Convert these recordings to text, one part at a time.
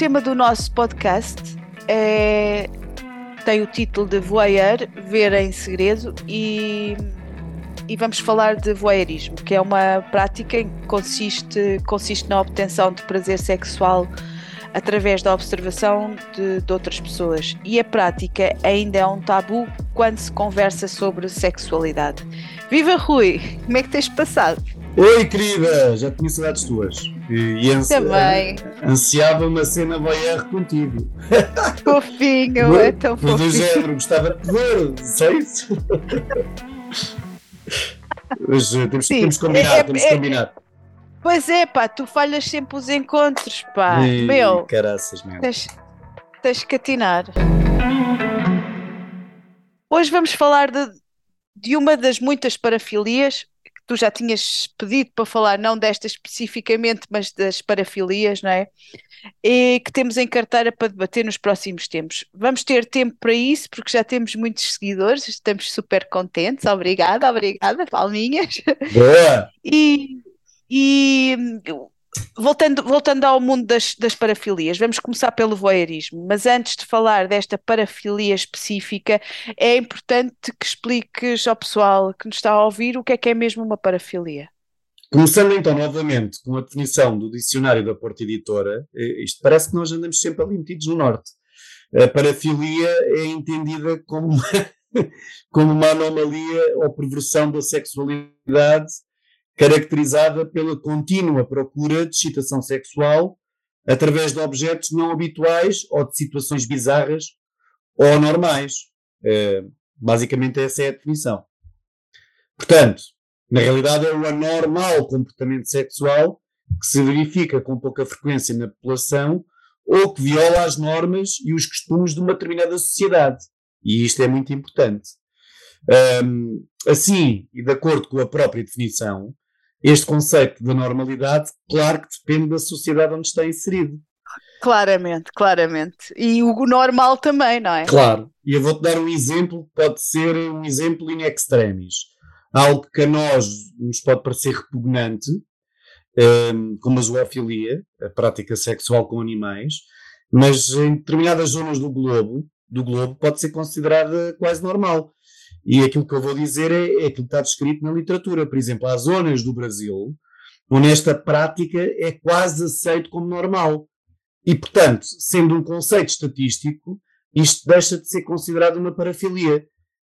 tema do nosso podcast é, tem o título de Voyeur, Ver em Segredo, e, e vamos falar de voyeurismo, que é uma prática que consiste, consiste na obtenção de prazer sexual através da observação de, de, outras pessoas. E a prática ainda é um tabu quando se conversa sobre sexualidade. Viva Rui! Como é que tens passado? Oi, querida! Já tinha saudades tuas. E, e ansi Também. ansiava uma cena BR contigo. Fofinho, é tão fofinho. do género, gostava de ver, sei isso. Mas eh, temos, temos que combinar, é, temos que é, combinar. Pois é, pá, tu falhas sempre os encontros, pá. E, meu, caraças, meu. Tens, tens que atinar. Hoje vamos falar de, de uma das muitas parafilias tu já tinhas pedido para falar, não desta especificamente, mas das parafilias, não é? E que temos em carteira para debater nos próximos tempos. Vamos ter tempo para isso, porque já temos muitos seguidores, estamos super contentes. Obrigada, obrigada, palminhas. Boa! E, e voltando, voltando ao mundo das, das parafilias, vamos começar pelo voyeurismo, mas antes de falar desta parafilia específica, é importante que expliques ao pessoal que nos está a ouvir o que é que é mesmo uma parafilia. Começando então novamente com a definição do dicionário da Porta Editora, eh, isto parece que nós andamos sempre ali metidos no norte. A parafilia é entendida como uma, como uma anomalia ou perversão da sexualidade caracterizada pela contínua procura de excitação sexual através de objetos não habituais ou de situações bizarras ou anormais. Uh, basicamente, essa é a definição. Portanto, na realidade, é o anormal comportamento sexual que se verifica com pouca frequência na população ou que viola as normas e os costumes de uma determinada sociedade. E isto é muito importante. Um, assim, e de acordo com a própria definição, este conceito de normalidade, claro que depende da sociedade onde está inserido. Claramente, claramente. E o normal também, não é? Claro. E eu vou-te dar um exemplo que pode ser um exemplo in extremis. Algo que a nós nos pode parecer repugnante, um, como a zoofilia, a prática sexual com animais, mas em determinadas zonas do globo, do globo pode ser considerada quase normal. E aquilo que eu vou dizer é, é aquilo que está descrito na literatura. Por exemplo, há zonas do Brasil onde esta prática é quase aceito como normal. E, portanto, sendo um conceito estatístico, isto deixa de ser considerado uma parafilia.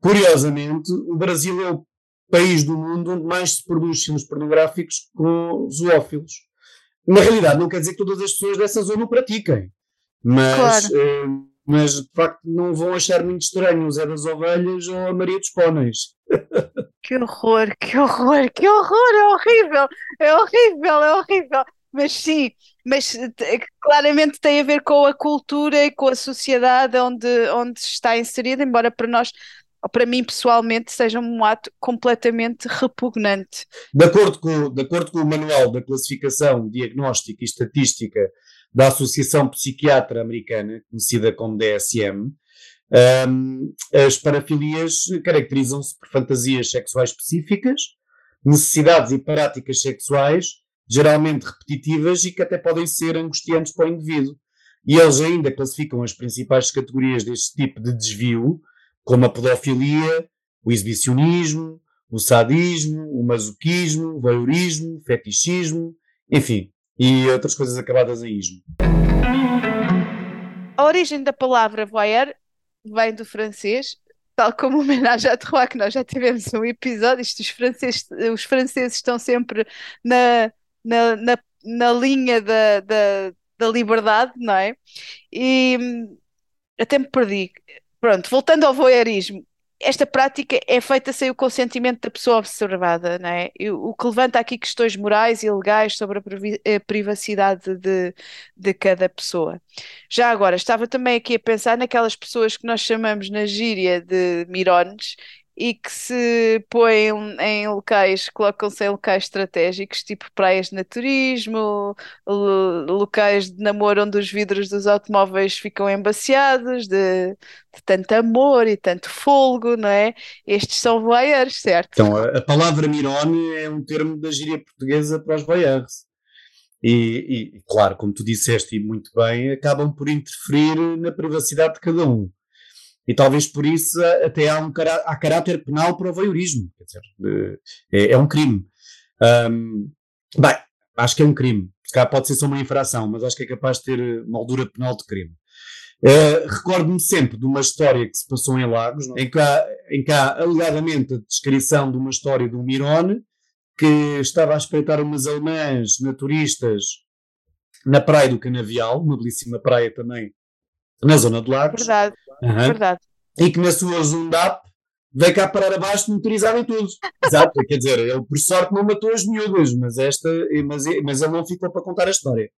Curiosamente, o Brasil é o país do mundo onde mais se produz filmes pornográficos com zoófilos. Na realidade, não quer dizer que todas as pessoas dessa zona o pratiquem, mas claro. eh, mas de facto não vão achar muito estranho o Zé das Ovelhas ou a Maria dos Póneis. Que horror, que horror, que horror, é horrível, é horrível, é horrível. Mas sim, mas claramente tem a ver com a cultura e com a sociedade onde, onde está inserida, embora para nós, para mim pessoalmente, seja um ato completamente repugnante. De acordo com, de acordo com o Manual da Classificação Diagnóstica e Estatística da Associação Psiquiatra Americana, conhecida como DSM, um, as parafilias caracterizam-se por fantasias sexuais específicas, necessidades e práticas sexuais, geralmente repetitivas e que até podem ser angustiantes para o indivíduo. E eles ainda classificam as principais categorias deste tipo de desvio, como a pedofilia, o exibicionismo, o sadismo, o masoquismo, o voyeurismo, o fetichismo, enfim, e outras coisas acabadas em ismo. A origem da palavra voyeur vem do francês, tal como homenagem à Trois, que nós já tivemos um episódio, isto, os, franceses, os franceses estão sempre na, na, na, na linha da, da, da liberdade, não é? E hum, até me perdi. Pronto, voltando ao voyeurismo, esta prática é feita sem o consentimento da pessoa observada, não é? O que levanta aqui questões morais e legais sobre a privacidade de, de cada pessoa. Já agora, estava também aqui a pensar naquelas pessoas que nós chamamos na gíria de mirones e que se põem em locais, colocam-se em locais estratégicos, tipo praias de naturismo, locais de namoro onde os vidros dos automóveis ficam embaciados de, de tanto amor e tanto folgo, não é? Estes são voyeurs, certo? Então, a, palavra mirone é um termo da gíria portuguesa para os voyeurs. e, e, claro, como tu disseste e muito bem, acabam por interferir na privacidade de cada um. E talvez por isso até há um há caráter penal para o voyeurismo. Quer dizer, é, é um crime. Um, bem, acho que é um crime. Se pode ser só uma infração, mas acho que é capaz de ter moldura penal de crime. Uh, Recordo-me sempre de uma história que se passou em Lagos, em que, há, em que há alegadamente a descrição de uma história de um Mirone que estava a espreitar umas alemãs naturistas na praia do Canavial, uma belíssima praia também na zona de Lagos. Verdade, uhum. verdade. E que na sua Zundap veio cá parar abaixo motorizado e tudo. Exato, quer dizer, ele por sorte não matou as miúdas, mas, esta, mas, mas ele não ficou para contar a história.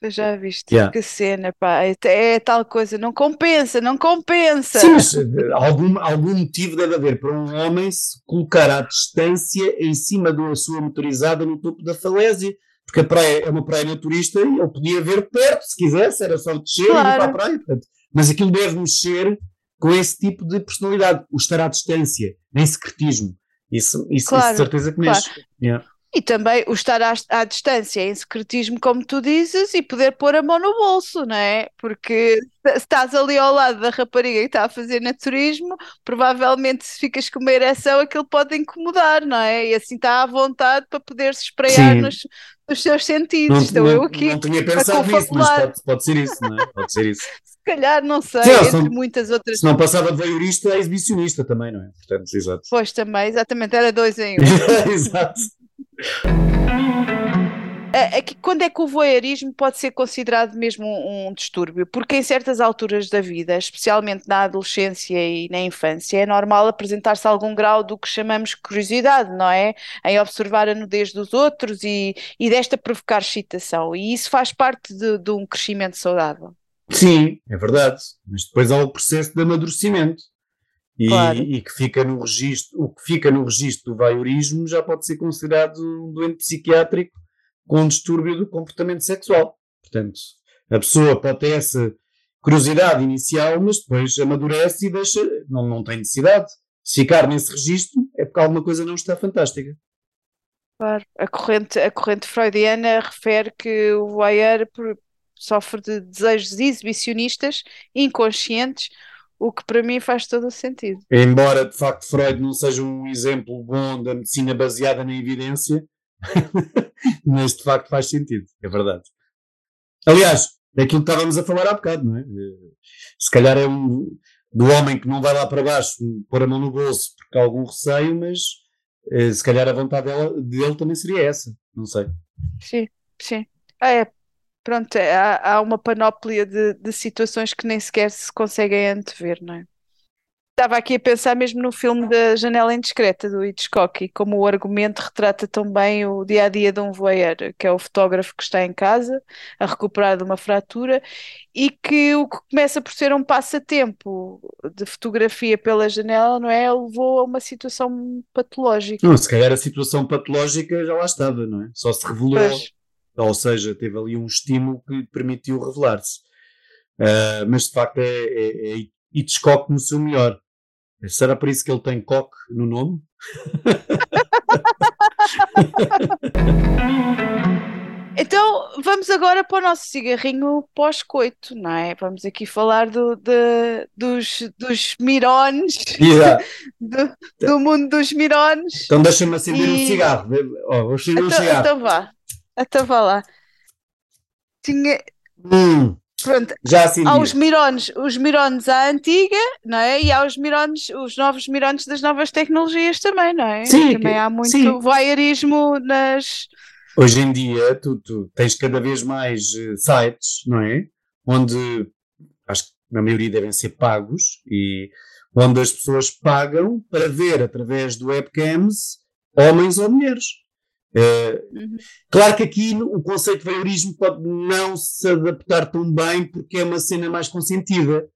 Eu já viste yeah. que cena, pá, é, é, tal coisa, não compensa, não compensa. Sim, mas eh, algum, algum motivo deve haver para um homem se colocar à distância em cima de uma sua motorizada no topo da falésia, porque a praia é uma praia naturista e ele podia ver perto, se quisesse, era só descer claro. e ir para a praia. Portanto, mas aquilo deve mexer com esse tipo de personalidade, o estar à distância, em secretismo. Isso, isso, claro, isso certeza que mexe. Claro. Yeah. E também o estar à, à, distância, em secretismo, como tu dizes, e poder pôr a mão no bolso, não é? Porque se estás ali ao lado da rapariga que está a fazer naturismo, provavelmente se ficas com uma ereção, aquilo pode incomodar, não é? E assim está à vontade para poder se espreiar nos, nos, seus sentidos. Não, Estou não, eu aqui. Não tinha pensado nisso, mas pode, pode, ser isso, não é? Pode ser isso. se calhar, não sei, Sim, entre são, muitas outras. Se não passava de veiourista a exibicionista também, não é? Portanto, exato. Pois também, exatamente, era dois em um. exato. É, é que quando é que o voyeurismo pode ser considerado mesmo um, um, distúrbio? Porque em certas alturas da vida, especialmente na adolescência e na infância, é normal apresentar-se algum grau do que chamamos curiosidade, não é? Em observar a nudez dos outros e, e desta provocar excitação. E isso faz parte de, de um crescimento saudável. Sim, é verdade. Mas depois há o processo de amadurecimento. E, claro. e, que fica no registro, o que fica no registro do voyeurismo já pode ser considerado um doente psiquiátrico com um distúrbio do comportamento sexual. Portanto, a pessoa pode ter essa curiosidade inicial, mas depois amadurece e deixa, não, não tem necessidade. Se ficar nesse registro, é porque alguma coisa não está fantástica. Claro, a corrente, a corrente freudiana refere que o voyeur sofre de desejos exibicionistas inconscientes, o que para mim faz todo o sentido. Embora de facto Freud não seja um exemplo bom da medicina baseada na evidência, mas de facto faz sentido, é verdade. Aliás, daquilo que estávamos a falar há bocado, não é? Se calhar é um do homem que não vai lá para baixo pôr a mão no bolso porque há algum receio, mas eh, se calhar a vontade dela, dele também seria essa, não sei. Sim, sim. Ah, é, pronto, é, há, há uma panóplia de, de situações que nem sequer se conseguem antever, não é? Estava aqui a pensar mesmo no filme da Janela Indiscreta do Hitchcock e como o argumento retrata tão bem o dia a dia de um voyeur, que é o fotógrafo que está em casa a recuperar de uma fratura e que o que começa por ser um passatempo de fotografia pela janela, não é? Levou a uma situação patológica. Não, se calhar a situação patológica já lá estava, não é? Só se revelou. Pois. Ou seja, teve ali um estímulo que permitiu revelar-se. Uh, mas de facto é, é, é Hitchcock no seu melhor. Será por isso que ele tem coque no nome? então vamos agora para o nosso cigarrinho pós-coito, não é? Vamos aqui falar do, de, dos, dos mirones, yeah. do, do, mundo dos mirones. Então deixa-me acender e... um cigarro. Oh, vou acender então, um cigarro. Então vá, então vá lá. Tinha. Hum. Pronto, já assim há os mirones, os mirones à antiga, não é? E há os mirones, os novos mirones das novas tecnologias também, não é? Sim, também há muito sim. voyeurismo nas. Hoje em dia, tu, tu, tens cada vez mais uh, sites, não é? Onde acho que na maioria devem ser pagos e onde as pessoas pagam para ver através do webcams homens ou mulheres. Uhum. Claro que aqui o conceito de voyeurismo pode não se adaptar tão bem porque é uma cena mais consentida,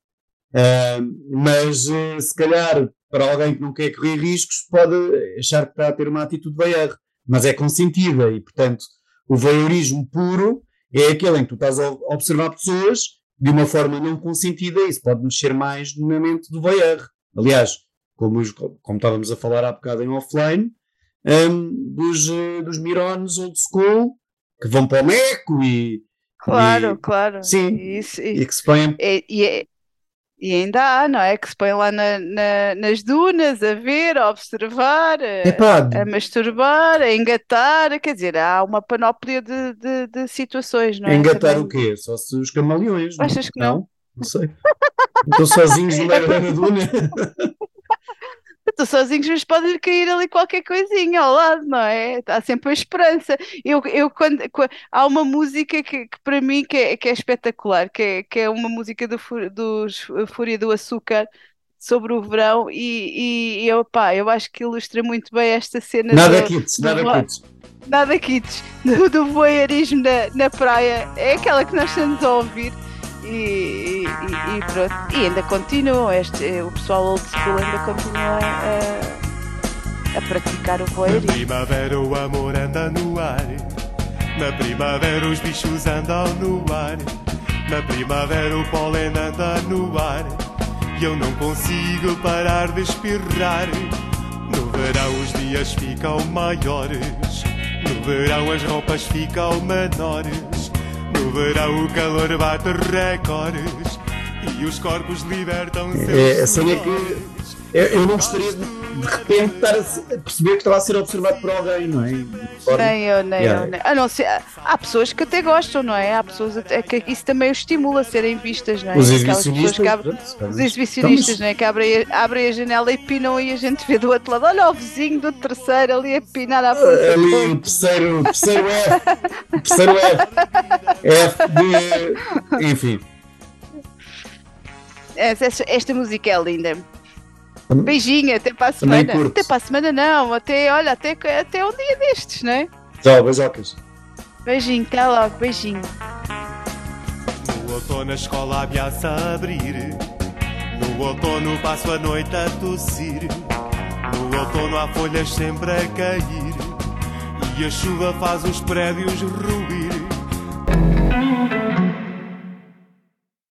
uh, mas uh, se calhar para alguém que não quer correr riscos pode achar que está a ter uma atitude voyeur, mas é consentida e portanto o voyeurismo puro é aquele em que tu estás a observar pessoas de uma forma não consentida e isso pode mexer mais na mente do voyeur. Aliás, como, como estávamos a falar há bocado em offline, um, dos, uh, dos Mirones old school, que vão para o Meco e. Claro, e, claro. Sim. Isso, e, que se põem. E, e, e, ainda há, não é? Que se põem lá na, na, nas dunas a ver, a observar, a, a, masturbar, a engatar. Quer dizer, há uma panóplia de, de, de situações, não é? Engatar Também. o quê? Só se os camaleões. Achas que não? Não, não sei. Estou sozinhos no meio da duna. Estou sozinhos, mas pode cair ali qualquer coisinha ao lado, não é? Há sempre a esperança. Eu, eu quando, quando há uma música que, que para mim que é, que é espetacular, que é, que é uma música do, dos Fúria do Açúcar sobre o verão e, e, eu, pá, eu acho que ilustra muito bem esta cena. Nada do, kits, do, nada kits. Nada kits, do, do voyeurismo na, na praia. É aquela que nós estamos a ouvir e, e, e, pronto. E ainda continua, este, o pessoal old school ainda continua a, a praticar o voyeurismo. Na primavera o amor anda no ar, na primavera os bichos andam no ar, na primavera o pólen anda no ar, e eu não consigo parar de espirrar. No verão os dias ficam maiores, no verão as roupas ficam menores. No verão o calor bate recordes e os corpos libertam-se. É, a cena é que eu, eu, não gostaria de, de repente estar a perceber que estava a ser observado por alguém, não é? Nem eu, nem yeah. eu. Nem. A não ser, há pessoas que até gostam, não é? Há pessoas até, que isso também os estimula a serem vistas, não é? Os exibicionistas, que abrem, os exibicionistas não é? que abrem, abrem a janela e pinam e a gente vê do outro lado. Olha o vizinho do terceiro ali a pinar à porta. Ali o terceiro, o terceiro F. O terceiro F. F de. Enfim. Esta, esta música é linda. Beijinho, até para a semana. Até para a semana não, até, olha, até, até um dia destes, não é? Tchau, beijocas. Beijinho, até logo, beijinho. No outono a escola ameaça a abrir. No outono passo a noite a tossir. No outono há folhas sempre a cair. E a chuva faz os prédios ruir.